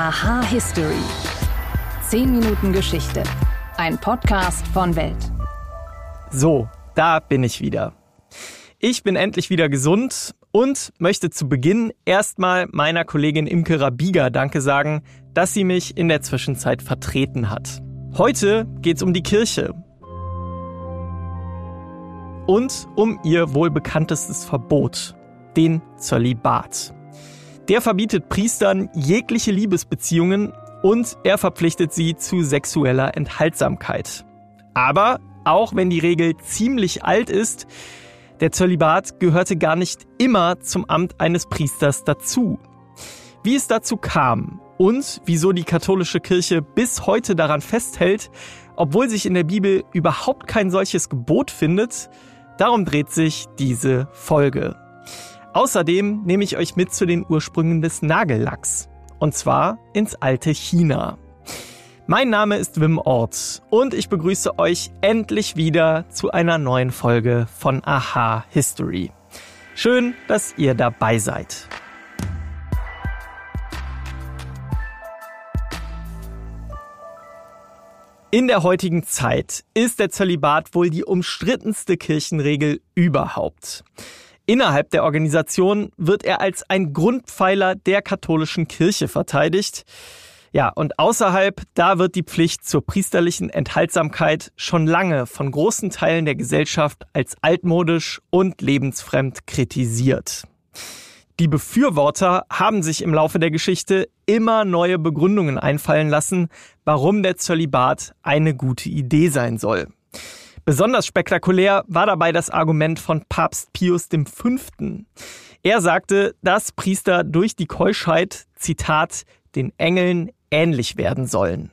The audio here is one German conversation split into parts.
Aha History. 10 Minuten Geschichte. Ein Podcast von Welt. So, da bin ich wieder. Ich bin endlich wieder gesund und möchte zu Beginn erstmal meiner Kollegin Imke Rabiga Danke sagen, dass sie mich in der Zwischenzeit vertreten hat. Heute geht's um die Kirche und um ihr wohl bekanntestes Verbot, den Zölibat. Der verbietet Priestern jegliche Liebesbeziehungen und er verpflichtet sie zu sexueller Enthaltsamkeit. Aber auch wenn die Regel ziemlich alt ist, der Zölibat gehörte gar nicht immer zum Amt eines Priesters dazu. Wie es dazu kam und wieso die katholische Kirche bis heute daran festhält, obwohl sich in der Bibel überhaupt kein solches Gebot findet, darum dreht sich diese Folge. Außerdem nehme ich euch mit zu den Ursprüngen des Nagellacks. Und zwar ins alte China. Mein Name ist Wim Ort und ich begrüße euch endlich wieder zu einer neuen Folge von Aha History. Schön, dass ihr dabei seid. In der heutigen Zeit ist der Zölibat wohl die umstrittenste Kirchenregel überhaupt. Innerhalb der Organisation wird er als ein Grundpfeiler der katholischen Kirche verteidigt. Ja, und außerhalb, da wird die Pflicht zur priesterlichen Enthaltsamkeit schon lange von großen Teilen der Gesellschaft als altmodisch und lebensfremd kritisiert. Die Befürworter haben sich im Laufe der Geschichte immer neue Begründungen einfallen lassen, warum der Zölibat eine gute Idee sein soll. Besonders spektakulär war dabei das Argument von Papst Pius V. Er sagte, dass Priester durch die Keuschheit, Zitat, den Engeln ähnlich werden sollen.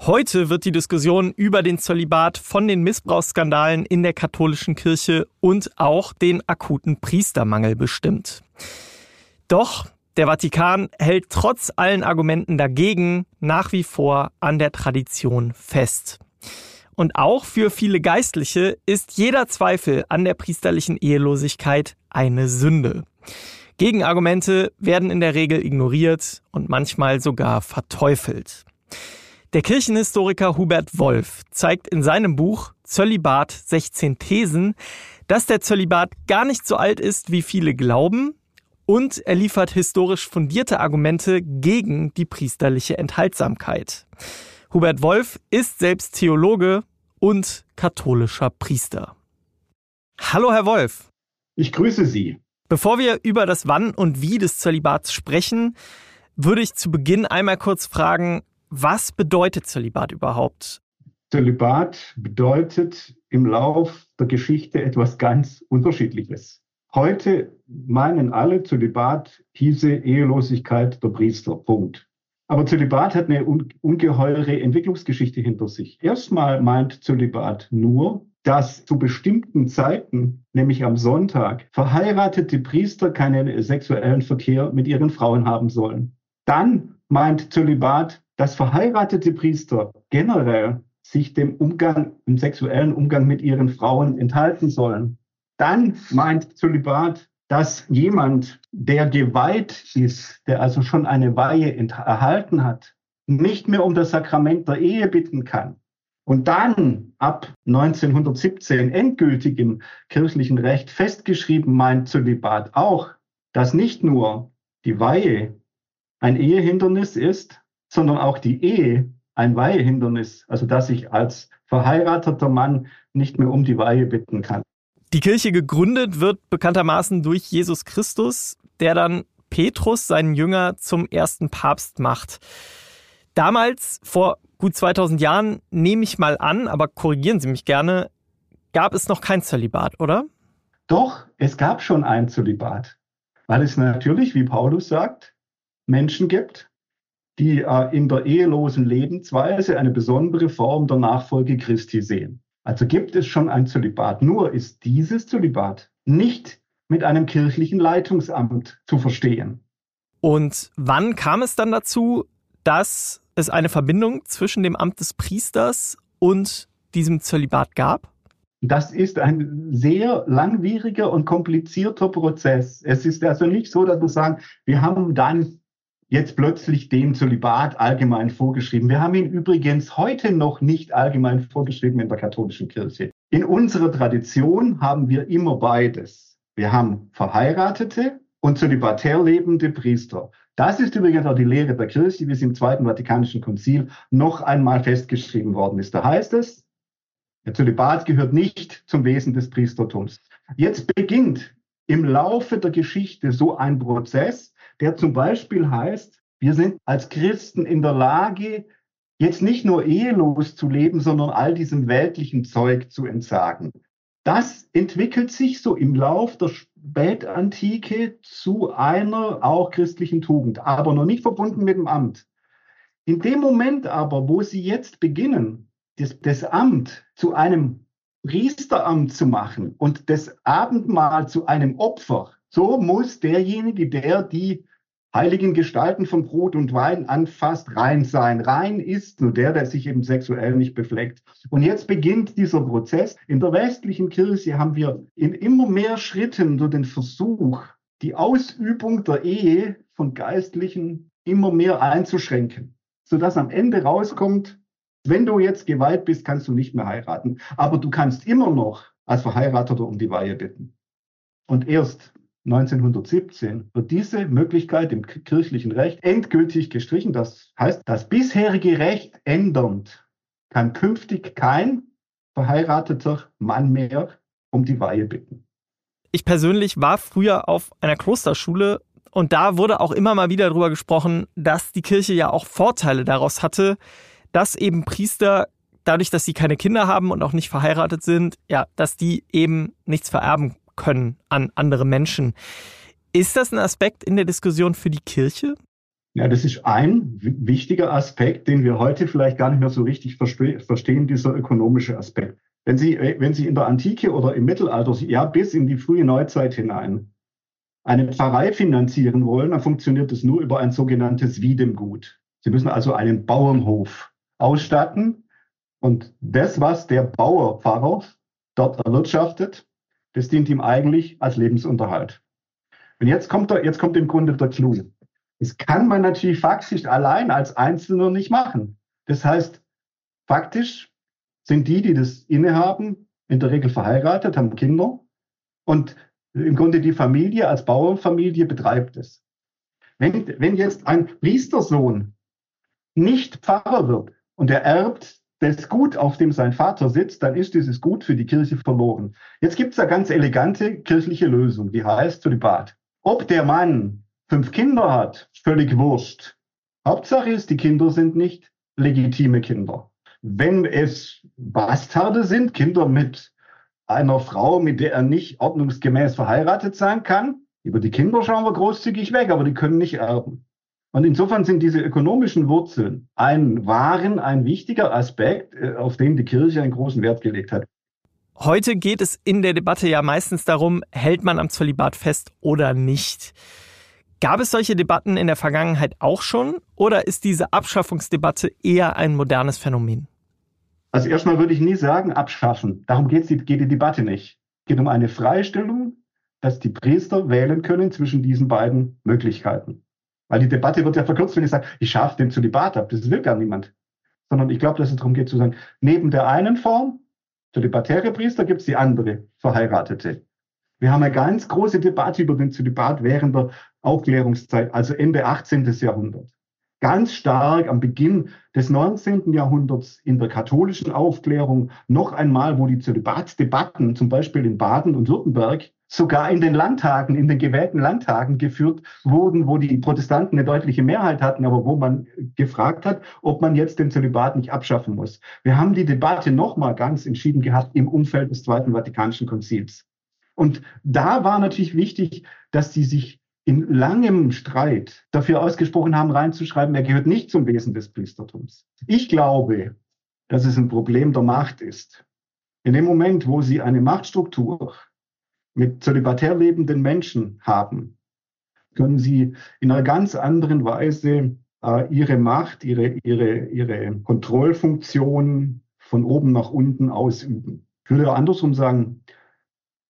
Heute wird die Diskussion über den Zölibat von den Missbrauchsskandalen in der katholischen Kirche und auch den akuten Priestermangel bestimmt. Doch der Vatikan hält trotz allen Argumenten dagegen nach wie vor an der Tradition fest. Und auch für viele Geistliche ist jeder Zweifel an der priesterlichen Ehelosigkeit eine Sünde. Gegenargumente werden in der Regel ignoriert und manchmal sogar verteufelt. Der Kirchenhistoriker Hubert Wolf zeigt in seinem Buch Zölibat 16 Thesen, dass der Zölibat gar nicht so alt ist, wie viele glauben, und er liefert historisch fundierte Argumente gegen die priesterliche Enthaltsamkeit. Hubert Wolf ist selbst Theologe und katholischer Priester. Hallo, Herr Wolf. Ich grüße Sie. Bevor wir über das Wann und Wie des Zölibats sprechen, würde ich zu Beginn einmal kurz fragen, was bedeutet Zölibat überhaupt? Zölibat bedeutet im Lauf der Geschichte etwas ganz Unterschiedliches. Heute meinen alle, Zölibat hieße Ehelosigkeit der Priester. Punkt. Aber Zölibat hat eine ungeheure Entwicklungsgeschichte hinter sich. Erstmal meint Zölibat nur, dass zu bestimmten Zeiten, nämlich am Sonntag, verheiratete Priester keinen sexuellen Verkehr mit ihren Frauen haben sollen. Dann meint Zölibat, dass verheiratete Priester generell sich dem Umgang, im sexuellen Umgang mit ihren Frauen enthalten sollen. Dann meint Zölibat, dass jemand, der geweiht ist, der also schon eine Weihe erhalten hat, nicht mehr um das Sakrament der Ehe bitten kann und dann ab 1917 endgültig im kirchlichen Recht festgeschrieben meint Zölibat auch, dass nicht nur die Weihe ein Ehehindernis ist, sondern auch die Ehe ein Weihehindernis, also dass ich als verheirateter Mann nicht mehr um die Weihe bitten kann. Die Kirche gegründet wird bekanntermaßen durch Jesus Christus, der dann Petrus, seinen Jünger, zum ersten Papst macht. Damals, vor gut 2000 Jahren, nehme ich mal an, aber korrigieren Sie mich gerne, gab es noch kein Zölibat, oder? Doch, es gab schon ein Zölibat, weil es natürlich, wie Paulus sagt, Menschen gibt, die äh, in der ehelosen Lebensweise eine besondere Form der Nachfolge Christi sehen. Also gibt es schon ein Zölibat. Nur ist dieses Zölibat nicht mit einem kirchlichen Leitungsamt zu verstehen. Und wann kam es dann dazu, dass es eine Verbindung zwischen dem Amt des Priesters und diesem Zölibat gab? Das ist ein sehr langwieriger und komplizierter Prozess. Es ist also nicht so, dass wir sagen, wir haben dann jetzt plötzlich den Zölibat allgemein vorgeschrieben. Wir haben ihn übrigens heute noch nicht allgemein vorgeschrieben in der katholischen Kirche. In unserer Tradition haben wir immer beides. Wir haben verheiratete und zölibatär lebende Priester. Das ist übrigens auch die Lehre der Kirche, wie es im Zweiten Vatikanischen Konzil noch einmal festgeschrieben worden ist. Da heißt es, der Zölibat gehört nicht zum Wesen des Priestertums. Jetzt beginnt im Laufe der Geschichte so ein Prozess, der zum Beispiel heißt, wir sind als Christen in der Lage, jetzt nicht nur ehelos zu leben, sondern all diesem weltlichen Zeug zu entsagen. Das entwickelt sich so im Lauf der Spätantike zu einer auch christlichen Tugend, aber noch nicht verbunden mit dem Amt. In dem Moment aber, wo sie jetzt beginnen, das, das Amt zu einem Priesteramt zu machen und das Abendmahl zu einem Opfer, so muss derjenige, der die heiligen Gestalten von Brot und Wein anfasst, rein sein. Rein ist nur der, der sich eben sexuell nicht befleckt. Und jetzt beginnt dieser Prozess. In der westlichen Kirche haben wir in immer mehr Schritten so den Versuch, die Ausübung der Ehe von Geistlichen immer mehr einzuschränken, sodass am Ende rauskommt, wenn du jetzt geweiht bist, kannst du nicht mehr heiraten. Aber du kannst immer noch als Verheirateter um die Weihe bitten. Und erst 1917 wird diese Möglichkeit im kirchlichen Recht endgültig gestrichen. Das heißt, das bisherige Recht ändernd kann künftig kein verheirateter Mann mehr um die Weihe bitten. Ich persönlich war früher auf einer Klosterschule und da wurde auch immer mal wieder darüber gesprochen, dass die Kirche ja auch Vorteile daraus hatte, dass eben Priester dadurch, dass sie keine Kinder haben und auch nicht verheiratet sind, ja, dass die eben nichts vererben können an andere Menschen. Ist das ein Aspekt in der Diskussion für die Kirche? Ja, das ist ein wichtiger Aspekt, den wir heute vielleicht gar nicht mehr so richtig verstehen, dieser ökonomische Aspekt. Wenn Sie, wenn Sie in der Antike oder im Mittelalter, ja, bis in die frühe Neuzeit hinein, eine Pfarrei finanzieren wollen, dann funktioniert das nur über ein sogenanntes Wiedemgut. Sie müssen also einen Bauernhof ausstatten. Und das, was der Bauerpfarrer dort erwirtschaftet, das dient ihm eigentlich als Lebensunterhalt. Und jetzt kommt, der, jetzt kommt im Grunde der Clou. Das kann man natürlich faktisch allein als Einzelner nicht machen. Das heißt, faktisch sind die, die das innehaben, in der Regel verheiratet, haben Kinder und im Grunde die Familie als Bauernfamilie betreibt es. Wenn, wenn jetzt ein Priestersohn nicht Pfarrer wird, und er erbt das Gut, auf dem sein Vater sitzt, dann ist dieses Gut für die Kirche verloren. Jetzt gibt es eine ganz elegante kirchliche Lösung, die heißt Zölibat. Ob der Mann fünf Kinder hat, völlig wurscht. Hauptsache ist, die Kinder sind nicht legitime Kinder. Wenn es Bastarde sind, Kinder mit einer Frau, mit der er nicht ordnungsgemäß verheiratet sein kann, über die Kinder schauen wir großzügig weg, aber die können nicht erben. Und insofern sind diese ökonomischen Wurzeln ein wahren, ein wichtiger Aspekt, äh, auf den die Kirche einen großen Wert gelegt hat. Heute geht es in der Debatte ja meistens darum, hält man am Zölibat fest oder nicht. Gab es solche Debatten in der Vergangenheit auch schon oder ist diese Abschaffungsdebatte eher ein modernes Phänomen? Also erstmal würde ich nie sagen abschaffen. Darum geht die, geht die Debatte nicht. Es geht um eine Freistellung, dass die Priester wählen können zwischen diesen beiden Möglichkeiten. Weil die Debatte wird ja verkürzt, wenn ich sage, ich schaffe den Zölibat ab. Das will gar niemand. Sondern ich glaube, dass es darum geht zu sagen, neben der einen Form, zölibatäre Priester, gibt es die andere, Verheiratete. Wir haben eine ganz große Debatte über den Zölibat während der Aufklärungszeit, also Ende 18. Jahrhundert. Ganz stark am Beginn des 19. Jahrhunderts in der katholischen Aufklärung noch einmal, wo die Zölibatsdebatten, zum Beispiel in Baden und Württemberg, sogar in den Landtagen, in den gewählten Landtagen geführt wurden, wo die Protestanten eine deutliche Mehrheit hatten, aber wo man gefragt hat, ob man jetzt den Zölibat nicht abschaffen muss. Wir haben die Debatte nochmal ganz entschieden gehabt im Umfeld des Zweiten Vatikanischen Konzils. Und da war natürlich wichtig, dass sie sich in langem Streit dafür ausgesprochen haben, reinzuschreiben, er gehört nicht zum Wesen des Priestertums. Ich glaube, dass es ein Problem der Macht ist. In dem Moment, wo sie eine Machtstruktur mit zölibatär lebenden Menschen haben, können sie in einer ganz anderen Weise äh, ihre Macht, ihre, ihre, ihre Kontrollfunktion von oben nach unten ausüben. Ich würde andersrum sagen,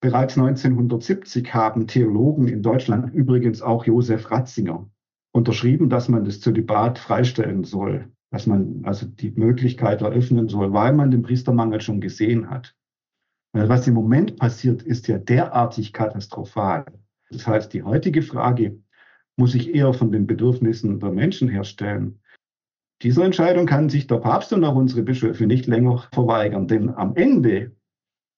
bereits 1970 haben Theologen in Deutschland, übrigens auch Josef Ratzinger, unterschrieben, dass man das Zölibat freistellen soll, dass man also die Möglichkeit eröffnen soll, weil man den Priestermangel schon gesehen hat. Was im Moment passiert, ist ja derartig katastrophal. Das heißt, die heutige Frage muss sich eher von den Bedürfnissen der Menschen herstellen. Dieser Entscheidung kann sich der Papst und auch unsere Bischöfe nicht länger verweigern, denn am Ende,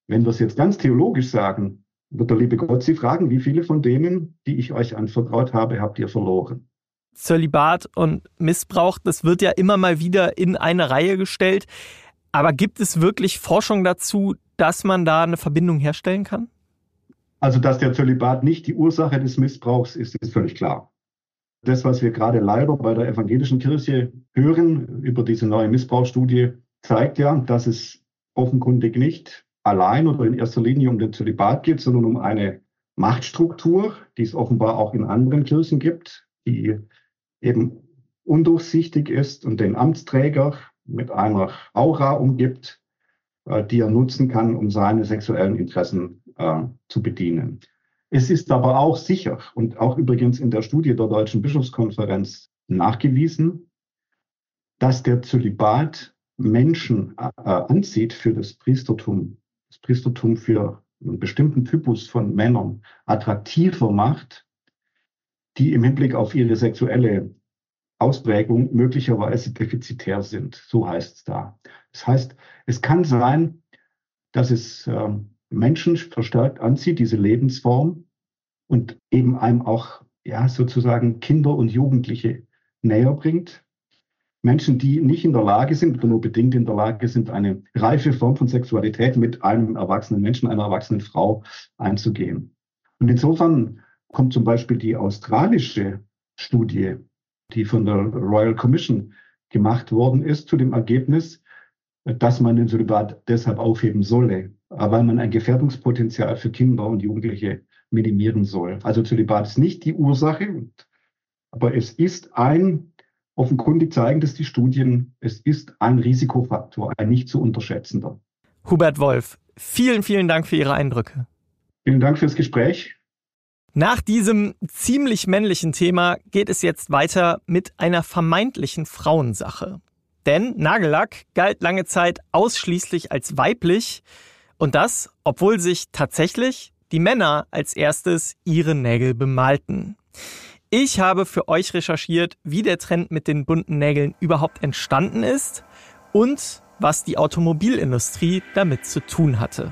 wenn wir es jetzt ganz theologisch sagen, wird der liebe Gott Sie fragen, wie viele von denen, die ich euch anvertraut habe, habt ihr verloren? Zölibat und Missbrauch, das wird ja immer mal wieder in eine Reihe gestellt. Aber gibt es wirklich Forschung dazu, dass man da eine Verbindung herstellen kann? Also, dass der Zölibat nicht die Ursache des Missbrauchs ist, ist völlig klar. Das, was wir gerade leider bei der evangelischen Kirche hören über diese neue Missbrauchsstudie, zeigt ja, dass es offenkundig nicht allein oder in erster Linie um den Zölibat geht, sondern um eine Machtstruktur, die es offenbar auch in anderen Kirchen gibt, die eben undurchsichtig ist und den Amtsträger mit einer Aura umgibt, äh, die er nutzen kann, um seine sexuellen Interessen äh, zu bedienen. Es ist aber auch sicher und auch übrigens in der Studie der Deutschen Bischofskonferenz nachgewiesen, dass der Zölibat Menschen äh, anzieht für das Priestertum, das Priestertum für einen bestimmten Typus von Männern attraktiver macht, die im Hinblick auf ihre sexuelle Ausprägung möglicherweise defizitär sind. So heißt es da. Das heißt, es kann sein, dass es äh, Menschen verstärkt anzieht, diese Lebensform, und eben einem auch ja, sozusagen Kinder und Jugendliche näher bringt. Menschen, die nicht in der Lage sind oder nur bedingt in der Lage sind, eine reife Form von Sexualität mit einem erwachsenen Menschen, einer erwachsenen Frau einzugehen. Und insofern kommt zum Beispiel die australische Studie, die von der Royal Commission gemacht worden ist, zu dem Ergebnis, dass man den Zölibat deshalb aufheben solle, weil man ein Gefährdungspotenzial für Kinder und Jugendliche minimieren soll. Also Zölibat ist nicht die Ursache, aber es ist ein, offenkundig zeigen das die Studien, es ist ein Risikofaktor, ein nicht zu unterschätzender. Hubert Wolf, vielen, vielen Dank für Ihre Eindrücke. Vielen Dank fürs Gespräch. Nach diesem ziemlich männlichen Thema geht es jetzt weiter mit einer vermeintlichen Frauensache. Denn Nagellack galt lange Zeit ausschließlich als weiblich und das, obwohl sich tatsächlich die Männer als erstes ihre Nägel bemalten. Ich habe für euch recherchiert, wie der Trend mit den bunten Nägeln überhaupt entstanden ist und was die Automobilindustrie damit zu tun hatte.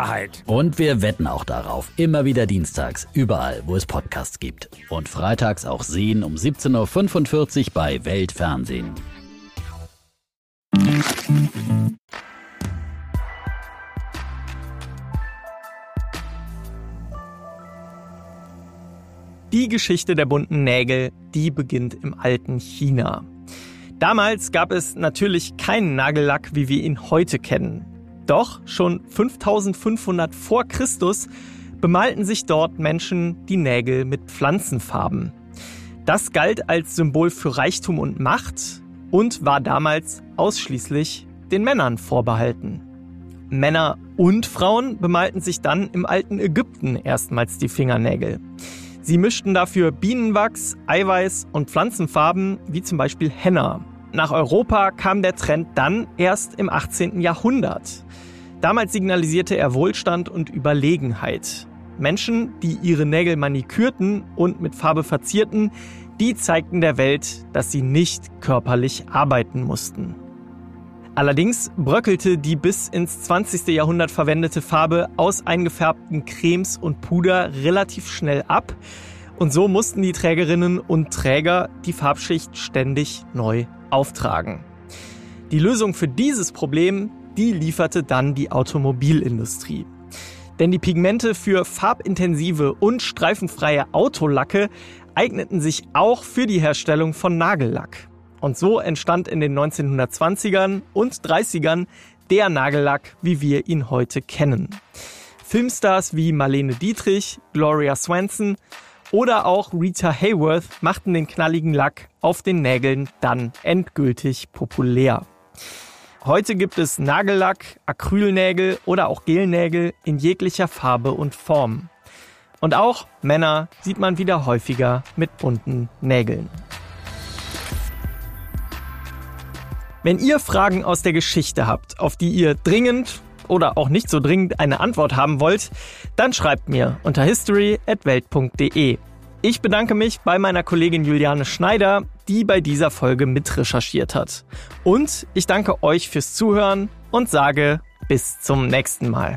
Wahrheit. Und wir wetten auch darauf. Immer wieder dienstags, überall, wo es Podcasts gibt. Und freitags auch sehen um 17.45 Uhr bei Weltfernsehen. Die Geschichte der bunten Nägel, die beginnt im alten China. Damals gab es natürlich keinen Nagellack, wie wir ihn heute kennen. Doch schon 5500 vor Christus bemalten sich dort Menschen die Nägel mit Pflanzenfarben. Das galt als Symbol für Reichtum und Macht und war damals ausschließlich den Männern vorbehalten. Männer und Frauen bemalten sich dann im alten Ägypten erstmals die Fingernägel. Sie mischten dafür Bienenwachs, Eiweiß und Pflanzenfarben wie zum Beispiel Henna. Nach Europa kam der Trend dann erst im 18. Jahrhundert. Damals signalisierte er Wohlstand und Überlegenheit. Menschen, die ihre Nägel manikürten und mit Farbe verzierten, die zeigten der Welt, dass sie nicht körperlich arbeiten mussten. Allerdings bröckelte die bis ins 20. Jahrhundert verwendete Farbe aus eingefärbten Cremes und Puder relativ schnell ab und so mussten die Trägerinnen und Träger die Farbschicht ständig neu auftragen. Die Lösung für dieses Problem die lieferte dann die Automobilindustrie. Denn die Pigmente für farbintensive und streifenfreie Autolacke eigneten sich auch für die Herstellung von Nagellack. Und so entstand in den 1920ern und 30ern der Nagellack, wie wir ihn heute kennen. Filmstars wie Marlene Dietrich, Gloria Swanson oder auch Rita Hayworth machten den knalligen Lack auf den Nägeln dann endgültig populär. Heute gibt es Nagellack, Acrylnägel oder auch Gelnägel in jeglicher Farbe und Form. Und auch Männer sieht man wieder häufiger mit bunten Nägeln. Wenn ihr Fragen aus der Geschichte habt, auf die ihr dringend oder auch nicht so dringend eine Antwort haben wollt, dann schreibt mir unter history@welt.de. Ich bedanke mich bei meiner Kollegin Juliane Schneider, die bei dieser Folge mitrecherchiert hat. Und ich danke euch fürs Zuhören und sage bis zum nächsten Mal.